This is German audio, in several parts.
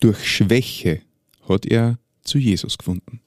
Durch Schwäche hat er zu Jesus gefunden.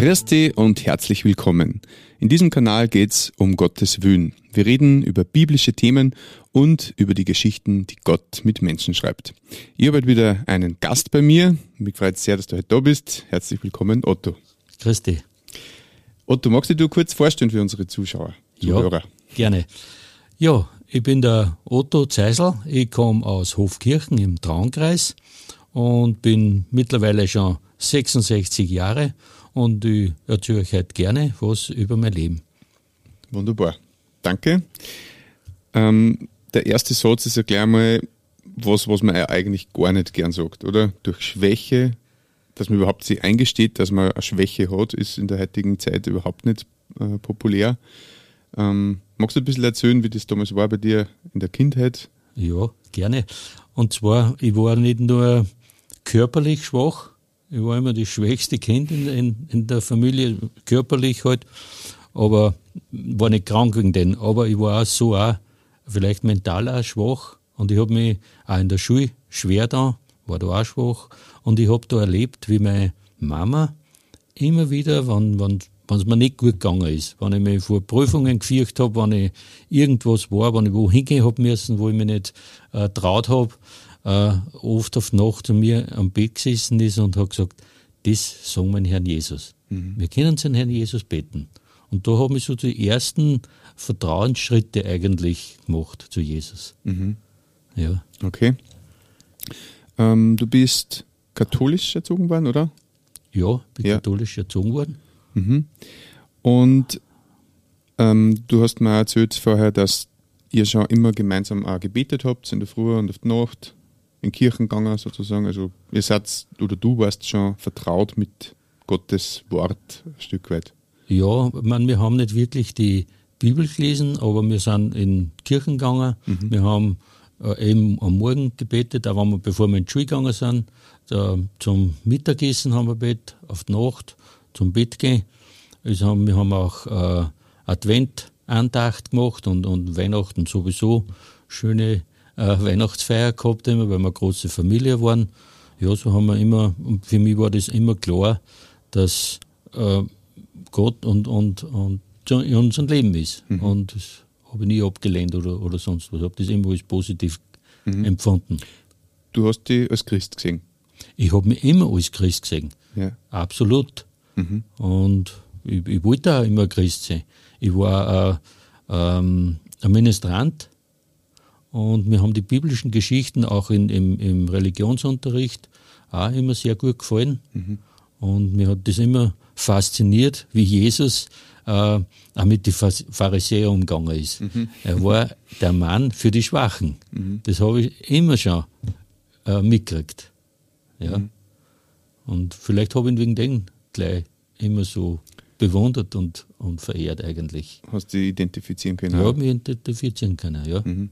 Christi und herzlich willkommen. In diesem Kanal geht's um Gottes Wün. Wir reden über biblische Themen und über die Geschichten, die Gott mit Menschen schreibt. Ich habe heute wieder einen Gast bei mir. Mich freut sehr, dass du heute da bist. Herzlich willkommen, Otto. Christi. Otto, magst du dir kurz vorstellen für unsere Zuschauer, Zuhörer? Ja, gerne. Ja, ich bin der Otto Zeisel. Ich komme aus Hofkirchen im Traunkreis und bin mittlerweile schon 66 Jahre und ich erzähle euch heute gerne was über mein Leben. Wunderbar. Danke. Ähm, der erste Satz ist ja gleich mal was, was man eigentlich gar nicht gern sagt, oder? Durch Schwäche, dass man überhaupt sich eingesteht, dass man eine Schwäche hat, ist in der heutigen Zeit überhaupt nicht äh, populär. Ähm, magst du ein bisschen erzählen, wie das damals war bei dir in der Kindheit? Ja, gerne. Und zwar, ich war nicht nur körperlich schwach, ich war immer das schwächste Kind in, in, in der Familie, körperlich halt, aber war nicht krank wegen den. Aber ich war auch so auch, vielleicht mental auch schwach und ich habe mich auch in der Schule schwer da, war da auch schwach und ich habe da erlebt, wie meine Mama immer wieder, wenn, wenn wenn es mir nicht gut gegangen ist, wenn ich mich vor Prüfungen gefürcht habe, wenn ich irgendwas war, wenn ich wo hingehen habe müssen, wo ich mich nicht äh, traut habe, äh, oft auf Nacht zu mir am Bett gesessen ist und hat gesagt, das wir den Herrn Jesus. Mhm. Wir können zu den Herrn Jesus beten. Und da haben wir so die ersten Vertrauensschritte eigentlich gemacht zu Jesus. Mhm. Ja. Okay. Ähm, du bist katholisch erzogen worden, oder? Ja, bin ja. katholisch erzogen worden. Mhm. Und ähm, du hast mir erzählt vorher, dass ihr schon immer gemeinsam auch gebetet habt in der Früh und auf die Nacht in Kirchen gegangen sozusagen. Also ihr seid oder du warst schon vertraut mit Gottes Wort ein Stück weit. Ja, man, wir haben nicht wirklich die Bibel gelesen, aber wir sind in Kirchen gegangen. Mhm. Wir haben äh, eben am Morgen gebetet, auch wenn wir, bevor wir in die Schule gegangen sind. Da, zum Mittagessen haben wir betet, auf die Nacht, zum Bett gehen. Also haben, wir haben auch äh, Adventandacht gemacht und, und Weihnachten sowieso schöne Weihnachtsfeier gehabt, immer, weil wir eine große Familie waren. Ja, so haben wir immer, und für mich war das immer klar, dass äh, Gott und, und, und in unserem Leben ist. Mhm. Und das habe ich nie abgelehnt oder, oder sonst was. Ich habe das immer als positiv mhm. empfunden. Du hast dich als Christ gesehen? Ich habe mich immer als Christ gesehen. Ja. Absolut. Mhm. Und ich, ich, wollte auch immer Christ sein. Ich war äh, ähm, ein Ministrant und mir haben die biblischen Geschichten auch in, im, im Religionsunterricht auch immer sehr gut gefallen. Mhm. Und mir hat das immer fasziniert, wie Jesus äh, auch mit den Pharisäern umgegangen ist. Mhm. Er war der Mann für die Schwachen. Mhm. Das habe ich immer schon äh, mitgekriegt. Ja. Mhm. Und vielleicht habe ich ihn wegen dem gleich immer so bewundert und, und verehrt eigentlich. Hast du identifizieren können? Ja, mich identifizieren können, ja. Mhm.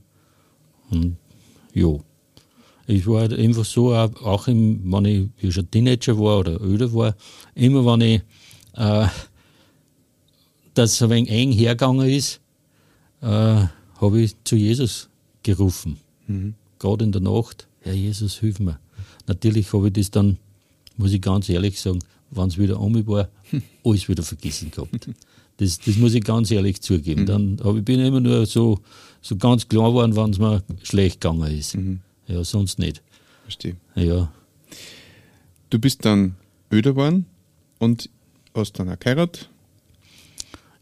Und ja, ich war halt einfach so, auch im, wenn ich schon Teenager war oder öder war, immer wenn ich, äh, dass ein wenig eng hergegangen ist, äh, habe ich zu Jesus gerufen. Mhm. Gerade in der Nacht, Herr Jesus, hilf mir. Natürlich habe ich das dann, muss ich ganz ehrlich sagen, wenn es wieder um war, alles wieder vergessen gehabt. Das, das muss ich ganz ehrlich zugeben. Mhm. Dann habe ich bin immer nur so, so ganz klar geworden, wenn es mir schlecht gegangen ist. Mhm. Ja, sonst nicht. Verstehe. Ja. Du bist dann öder geworden und hast dann auch geheiratet?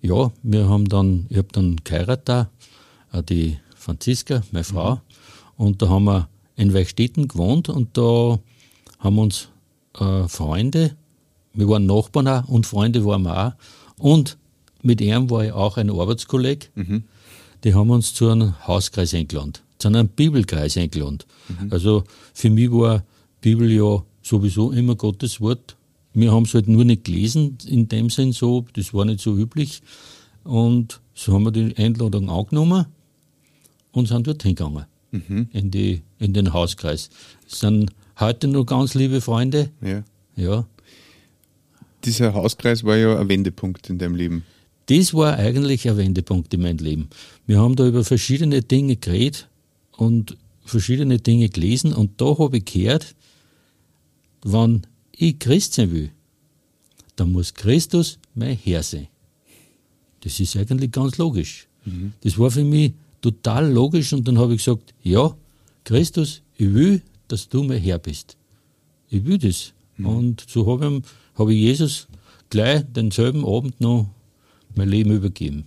Ja, wir haben dann, ich habe dann geheiratet da, äh, die Franziska, meine Frau, mhm. und da haben wir in Weichstätten gewohnt und da haben uns äh, Freunde, wir waren Nachbarn auch und Freunde waren wir auch und mit ihm war ich auch ein Arbeitskollege. Mhm. Die haben uns zu einem Hauskreis eingeladen, zu einem Bibelkreis eingeladen. Mhm. Also für mich war Bibel ja sowieso immer Gottes Wort. Wir haben es halt nur nicht gelesen, in dem Sinn so, das war nicht so üblich. Und so haben wir die Einladung angenommen und sind dort hingegangen. Mhm. In, die, in den Hauskreis. Das sind heute noch ganz liebe Freunde. Ja. Ja. Dieser Hauskreis war ja ein Wendepunkt in deinem Leben. Das war eigentlich ein Wendepunkt in meinem Leben. Wir haben da über verschiedene Dinge geredet und verschiedene Dinge gelesen und da habe ich gehört, wenn ich Christ sein will, dann muss Christus mein Herr sein. Das ist eigentlich ganz logisch. Das war für mich total logisch und dann habe ich gesagt, ja, Christus, ich will, dass du mein Herr bist. Ich will das. Und so habe ich, hab ich Jesus gleich denselben Abend noch mein Leben übergeben.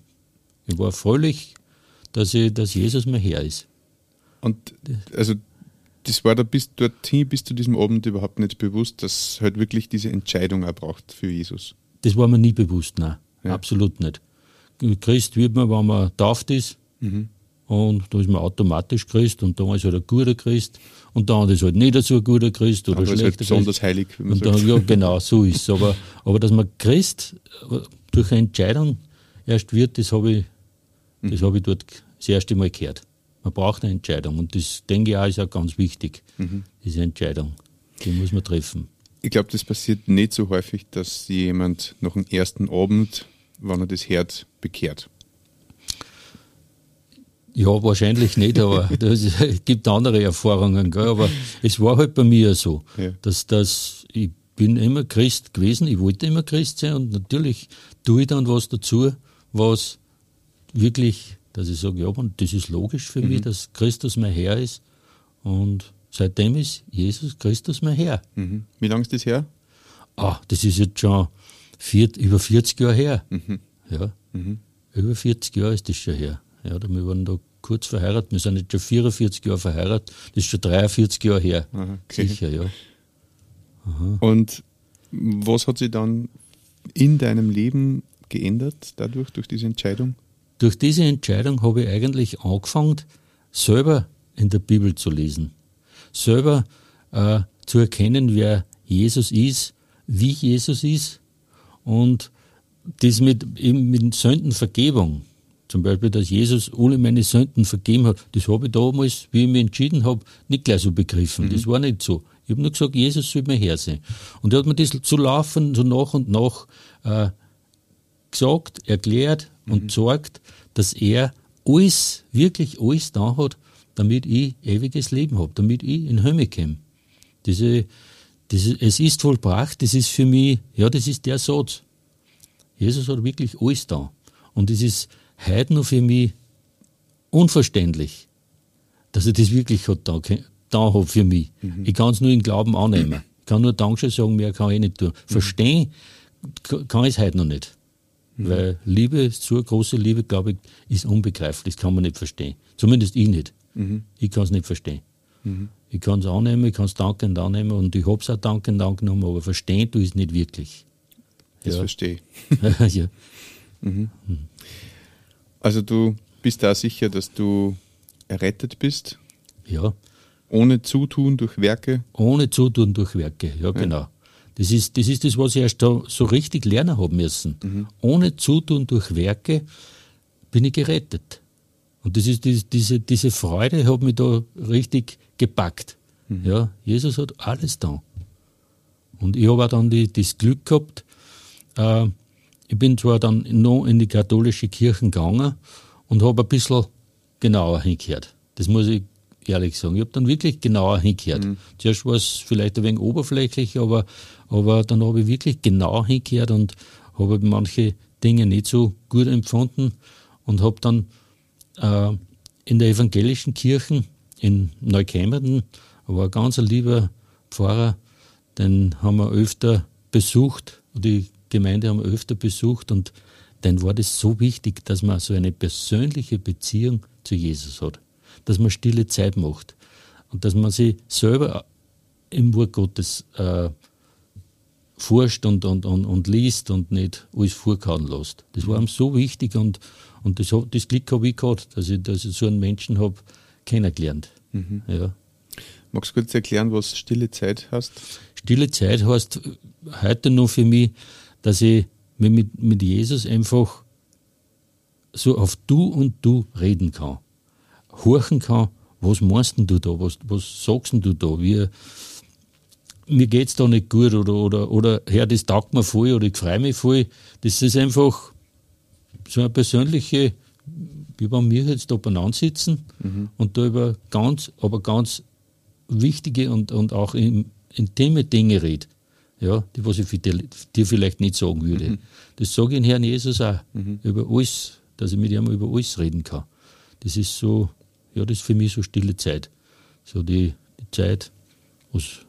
Ich war fröhlich, dass, ich, dass Jesus mein Herr ist. Und also das war da bis dorthin, bis zu diesem Abend überhaupt nicht bewusst, dass halt wirklich diese Entscheidung auch braucht für Jesus. Das war mir nie bewusst, nein, Ja. absolut nicht. Christ wird man, wenn man tauft ist, und da ist man automatisch Christ und dann ist halt ein guter Christ und dann ist halt nicht so ein guter Christ oder Aber ein ist halt schlechter besonders Christ. heilig, wie man Und sagt. dann, ja, genau, so ist es. Aber, aber dass man Christ durch eine Entscheidung erst wird, das habe ich, Mhm. das habe ich dort das erste Mal gehört. Man braucht eine Entscheidung und das denke ich auch ist auch ganz wichtig, Mhm. diese Entscheidung. Die muss man treffen. Ich glaube, das passiert nicht so häufig, dass jemand nach dem ersten Abend, wenn er das hört, bekehrt. Ja, wahrscheinlich nicht, aber es gibt andere Erfahrungen. Gell? Aber es war halt bei mir so, Ja. dass das, bin immer Christ gewesen, ich wollte immer Christ sein und natürlich tue ich dann was dazu, was wirklich, dass ich sage, ja, und das ist logisch für mich, dass Christus mein Herr ist und seitdem ist Jesus Christus mein Herr. Mhm. Wie lange ist das her? Ah, das ist jetzt schon vier, über 40 Jahre her. Ja, über 40 Jahre ist das schon her. Ja, da wir waren da kurz verheiratet. Wir sind jetzt schon 44 Jahre verheiratet. Das ist schon 43 Jahre her. Okay. Sicher, ja. Und was hat sich dann in deinem Leben geändert dadurch, durch diese Entscheidung? Durch diese Entscheidung habe ich eigentlich angefangen, selber in der Bibel zu lesen. Selber äh, zu erkennen, wer Jesus ist, wie Jesus ist und das mit, eben mit Sündenvergebung. Zum Beispiel, dass Jesus alle meine Sünden vergeben hat, das habe ich damals, wie ich mich entschieden habe, nicht gleich so begriffen. Das war nicht so. Ich habe nur gesagt, Jesus soll mein Herr sein. Und er hat mir das zu laufen, so nach und nach äh, gesagt, erklärt und gesagt, dass er alles, wirklich alles da hat, damit ich ewiges Leben habe, damit ich in Himmel komme. Diese, diese, es ist vollbracht, das ist für mich, ja, das ist der Satz. Jesus hat wirklich alles da. Und es ist heute noch für mich unverständlich, dass er das wirklich hat da, da hat für mich. Ich kann es nur in Glauben annehmen. Ich kann nur Dankeschön sagen, mehr kann ich nicht tun. Verstehen k- kann ich es heute noch nicht. Weil Liebe, so große Liebe, glaube ich, ist unbegreiflich. Das kann man nicht verstehen. Zumindest ich nicht. Ich kann es nicht verstehen. Ich kann es annehmen, ich kann es dankend annehmen und ich habe es auch dankend angenommen, aber verstehen tue ich es nicht wirklich. Das Ja. verstehe ich. ja. Also du bist da sicher, dass du errettet bist, ja, ohne Zutun durch Werke. ohne Zutun durch Werke, ja, genau. Das ist, das ist das, was ich erst da so richtig lernen habe müssen. Ohne Zutun durch Werke bin ich gerettet. Und das ist die, diese, diese Freude hat mich da richtig gepackt. Ja, Jesus hat alles da. Und ich habe auch dann die, das Glück gehabt, äh, ich bin zwar dann noch in die katholische Kirche gegangen und habe ein bisschen genauer hingehört. Das muss ich ehrlich sagen. Ich habe dann wirklich genauer hingehört. Zuerst war es vielleicht ein wenig oberflächlich, aber, aber dann habe ich wirklich genau hingehört und habe manche Dinge nicht so gut empfunden und habe dann äh, in der evangelischen Kirche in Neukämmerden, war ein ganz lieber Pfarrer, den haben wir öfter besucht, die Gemeinde haben wir öfter besucht und dann war das so wichtig, dass man so eine persönliche Beziehung zu Jesus hat, dass man stille Zeit macht und dass man sich selber im Wort Gottes äh, forscht und, und, und, und liest und nicht alles vorkauen lässt. Das war ihm so wichtig und, und das, das Glück habe ich gehabt, dass ich, dass ich so einen Menschen habe kennengelernt. Ja. Magst du kurz erklären, was stille Zeit heißt? Stille Zeit heißt heute noch für mich, dass ich mich mit, mit Jesus einfach so auf du und du reden kann, horchen kann, was meinst du da, was, was sagst du da, wie, mir geht's da nicht gut oder, oder, oder, Herr, das taugt mir voll oder ich freue mich voll. Das ist einfach so eine persönliche, wie wenn wir jetzt da beieinander sitzen mhm. und da über ganz, aber ganz wichtige und, und auch intime Dinge reden. Ja, die, was ich dir vielleicht nicht sagen würde. Mhm. Das sage ich in Herrn Jesus auch. Mhm. Über alles, dass ich mit ihm über alles reden kann. Das ist so, ja, das ist für mich so stille Zeit. So die, die Zeit, was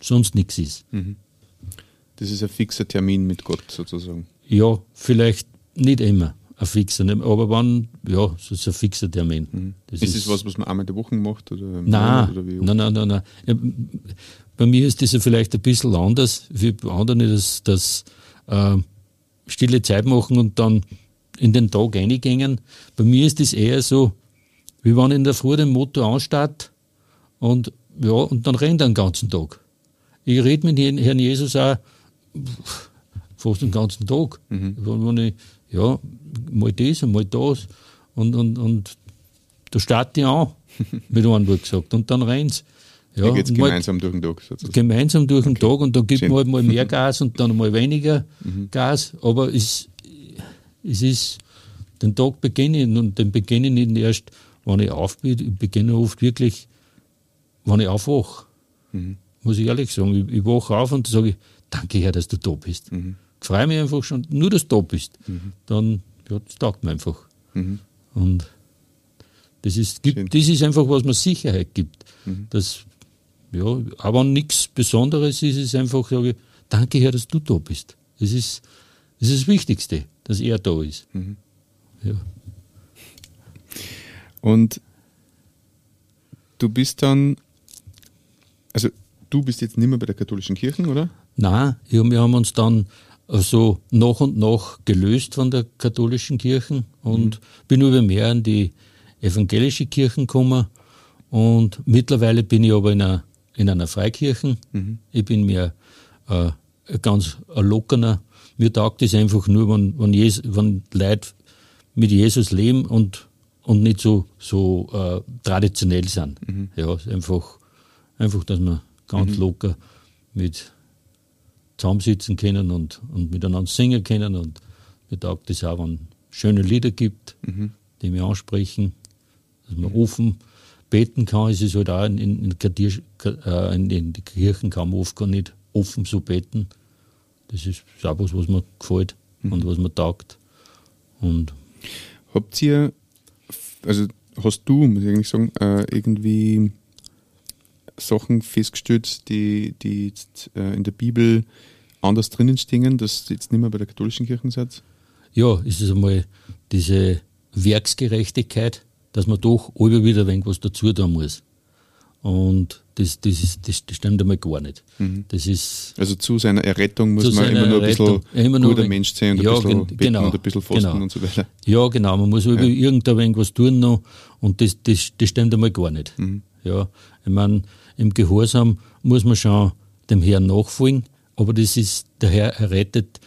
sonst nichts ist. Mhm. Das ist ein fixer Termin mit Gott sozusagen. Ja, vielleicht nicht immer ein fixer, aber wann, ja, so ist ein fixer Termin. Mhm. Das ist, ist das was, was man einmal in der Woche macht? Oder nein, oder nein, nein, nein, nein. Bei mir ist das ja vielleicht ein bisschen anders, wie bei anderen, dass, dass äh, stille Zeit machen und dann in den Tag reingängen. Bei mir ist das eher so, wie wenn in der Früh den Motor anstatt und ja, und dann rennt er den ganzen Tag. Ich rede mit Herrn Jesus auch fast den ganzen Tag. Mhm. Wenn ich, ja, mal das und mal das. Und, und, und da starte ich an, mit einem Wort gesagt. Und dann rennt ja, ja geht's gemeinsam durch den Tag sozusagen. Gemeinsam durch den okay. Tag und dann gibt man halt mal mehr Gas und dann mal weniger mhm. Gas. Aber es, es ist, den Tag beginne ich und den beginne ich nicht erst, wenn ich. Ich beginne oft wirklich, wenn ich aufwache. Mhm muss ich ehrlich sagen. Ich, ich wache auf und sage, danke Herr, dass du da bist. Mhm. Ich freue mich einfach schon, nur dass du da bist. Mhm. Dann, ja, das taugt mir einfach. Mhm. Und das ist, gibt, das ist einfach, was mir Sicherheit gibt. Mhm. Das, ja, aber nichts Besonderes ist, ist einfach, sage ich, danke Herr, dass du da bist. Das ist das, ist das Wichtigste, dass er da ist. Mhm. Ja. Und du bist dann, also du bist jetzt nicht mehr bei der katholischen Kirche, oder? Nein, wir haben uns dann so nach und nach gelöst von der katholischen Kirche und mhm. bin über mehr in die evangelische Kirche gekommen. Und mittlerweile bin ich aber in einer, in einer Freikirche. Mhm. Ich bin mir äh, ganz ein lockerer. Mir taugt es einfach nur, wenn, wenn, Jesus, wenn Leute mit Jesus leben und, und nicht so, so äh, traditionell sind. Mhm. Ja, einfach, einfach, dass man ganz mhm. locker mit zusammensitzen können und, und miteinander singen können. Und mir taugt es auch, wenn es schöne Lieder gibt, mhm. die mich ansprechen, dass man mhm. offen beten kann. Es ist halt auch in, in, äh, in, in die Kirchen kann man oft gar nicht offen so beten. Das ist auch was, was mir gefällt mhm. und was mir taugt. Und Habt ihr, also hast du, muss ich eigentlich sagen, äh, irgendwie Sachen festgestellt, die, die jetzt äh, in der Bibel anders drinnen stehen, dass ihr jetzt nicht mehr bei der katholischen Kirche seid? Ja, ist es einmal diese Werksgerechtigkeit, dass man doch immer wieder ein wenig was dazu tun muss. Und das, das, ist, das, das stimmt einmal gar nicht. Mhm. Das ist also zu seiner Errettung muss man immer nur ein bisschen immer guter Mensch sein und ja, ein bisschen genau, und ein bisschen fasten genau. und so weiter. Ja, genau. Man muss ja. irgendein wenig was tun noch und das, das, das stimmt einmal gar nicht. Mhm. Ja, ich meine, im Gehorsam muss man schon dem Herrn nachfolgen, aber das ist, der Herr errettet,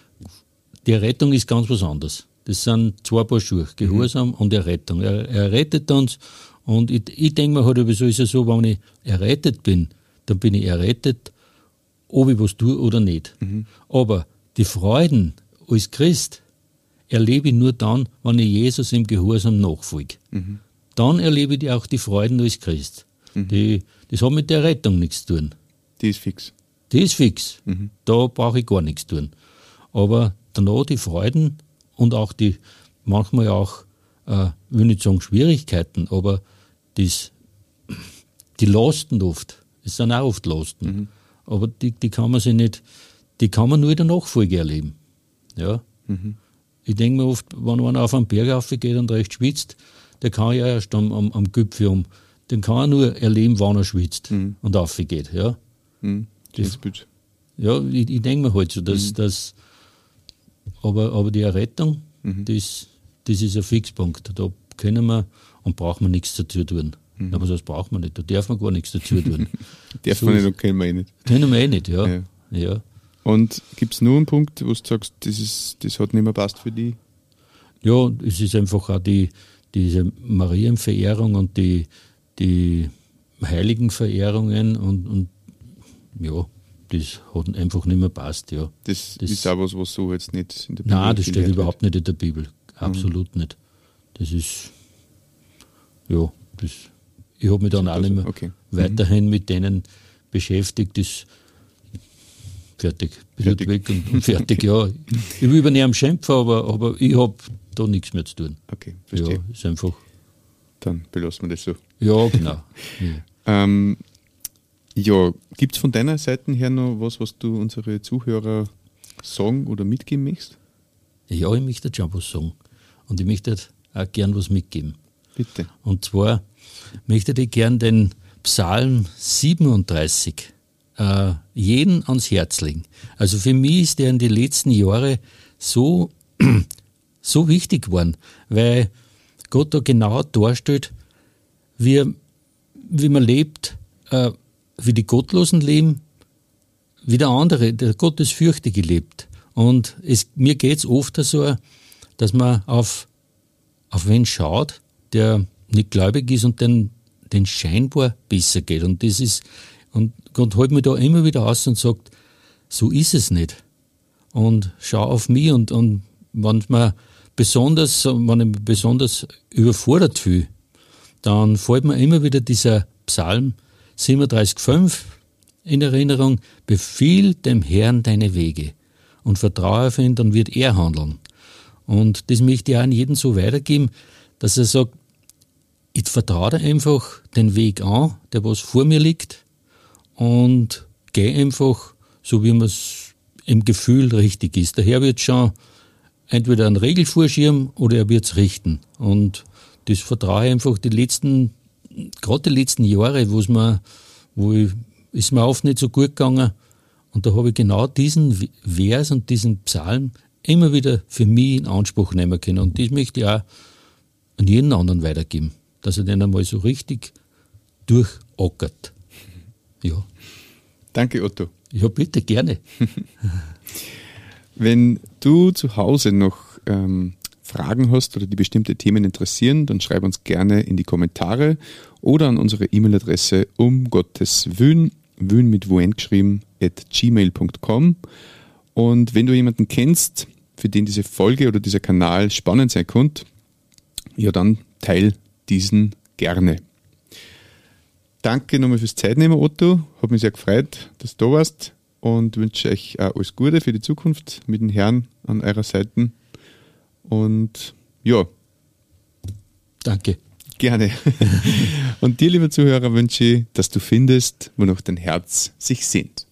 die Errettung ist ganz was anderes. Das sind zwei Paar Schuhe, Gehorsam mhm. und Errettung. Er, er rettet uns und ich, ich denke mir halt, so ist es so, wenn ich errettet bin, dann bin ich errettet, ob ich was tue oder nicht. Mhm. Aber die Freuden als Christ erlebe ich nur dann, wenn ich Jesus im Gehorsam nachfolge. Mhm. Dann erlebe ich auch die Freuden als Christ. Mhm. Die, das hat mit der Rettung nichts zu tun. Die ist fix. Die ist fix. Mhm. Da brauche ich gar nichts tun. Aber danach die Freuden und auch die, manchmal auch, äh, will nicht sagen Schwierigkeiten, aber das, die Lasten oft, es sind auch oft Lasten. Mhm. Aber die, die kann man sich nicht, die kann man nur in der Nachfolge erleben. Ja. Mhm. Ich denke mir oft, wenn einer auf einen Berg aufgeht und recht schwitzt, der kann ja erst am, am, am Gipfel um den kann er nur erleben, wann er schwitzt mhm. und aufgeht. Ja, mhm. das, ja ich, ich denke mir halt so, dass, mhm. dass aber, aber die Errettung, mhm. das, das ist ein Fixpunkt. Da können wir und brauchen wir nichts dazu tun. Mhm. Aber das braucht man nicht, da darf man gar nichts dazu tun. darf so man nicht und können wir eh nicht. Können wir eh nicht, ja. ja. ja. Und gibt es nur einen Punkt, wo du sagst, das, ist, das hat nicht mehr passt für dich? ja, es ist einfach auch die, diese Marienverehrung und die, die Heiligenverehrungen und, und ja, das hat einfach nicht mehr passt, ja. Das, das ist auch was, was so jetzt nicht in der Bibel Nein, das steht überhaupt nicht in der Bibel. Absolut mhm. nicht. Das ist, ja, das, ich habe mich dann auch nicht mehr okay. Mhm. weiterhin mhm. mit denen beschäftigt. Das, fertig, fertig. weg und, und fertig, ja. Ich will über niemanden schimpfen, aber, aber ich habe da nichts mehr zu tun. Okay, verstehe. Ja, ist einfach. Dann belassen wir das so. Ja, genau. ja, ähm, ja gibt es von deiner Seite her noch was, was du unsere Zuhörer sagen oder mitgeben möchtest? Ja, ich möchte schon was sagen. Und ich möchte auch gern was mitgeben. Bitte. Und zwar möchte ich gern den Psalm 37 äh, jeden ans Herz legen. Also für mich ist der in den letzten Jahren so, so wichtig geworden, weil Gott da genau darstellt, wie, wie man lebt, äh, wie die Gottlosen leben, wie der andere, der Gottesfürchtige lebt. Und es, mir geht's oft so, dass man auf, auf wen schaut, der nicht gläubig ist und den, den scheinbar besser geht. Und das ist, und Gott holt mich da immer wieder aus und sagt, so ist es nicht. Und schau auf mich und, und wenn man besonders, wenn ich mich besonders überfordert fühle, dann fällt mir immer wieder dieser Psalm 37,5 in Erinnerung, befiehl dem Herrn deine Wege und vertraue auf ihn, dann wird er handeln. Und das möchte ich auch an jeden so weitergeben, dass er sagt, ich vertraue einfach den Weg an, der was vor mir liegt, und gehe einfach, so wie man es im Gefühl richtig ist. Der Herr wird schon entweder einen Regelvorschirm oder er wird es richten. Und das vertraue ich einfach die letzten, gerade die letzten Jahre, wo es mir, wo ich, ist mir oft nicht so gut gegangen. Und da habe ich genau diesen Vers und diesen Psalm immer wieder für mich in Anspruch nehmen können. Und das möchte ich auch an jeden anderen weitergeben, dass er den einmal so richtig durchackert. Ja. Danke, Otto. Ja, bitte, gerne. Wenn du zu Hause noch ähm, Fragen hast oder die bestimmte Themen interessieren, dann schreib uns gerne in die Kommentare oder an unsere E-Mail-Adresse um Gottes Wün, Wün mit Wuen geschrieben, at gmail.com. Und wenn du jemanden kennst, für den diese Folge oder dieser Kanal spannend sein könnte, ja dann teil diesen gerne. Danke nochmal fürs Zeitnehmen, Otto. Hat mich sehr gefreut, dass du da warst und wünsche euch alles Gute für die Zukunft mit den Herren an eurer Seite. Und ja. Danke. Gerne. und dir, lieber Zuhörer, wünsche ich, dass du findest, wonach dein Herz sich sehnt.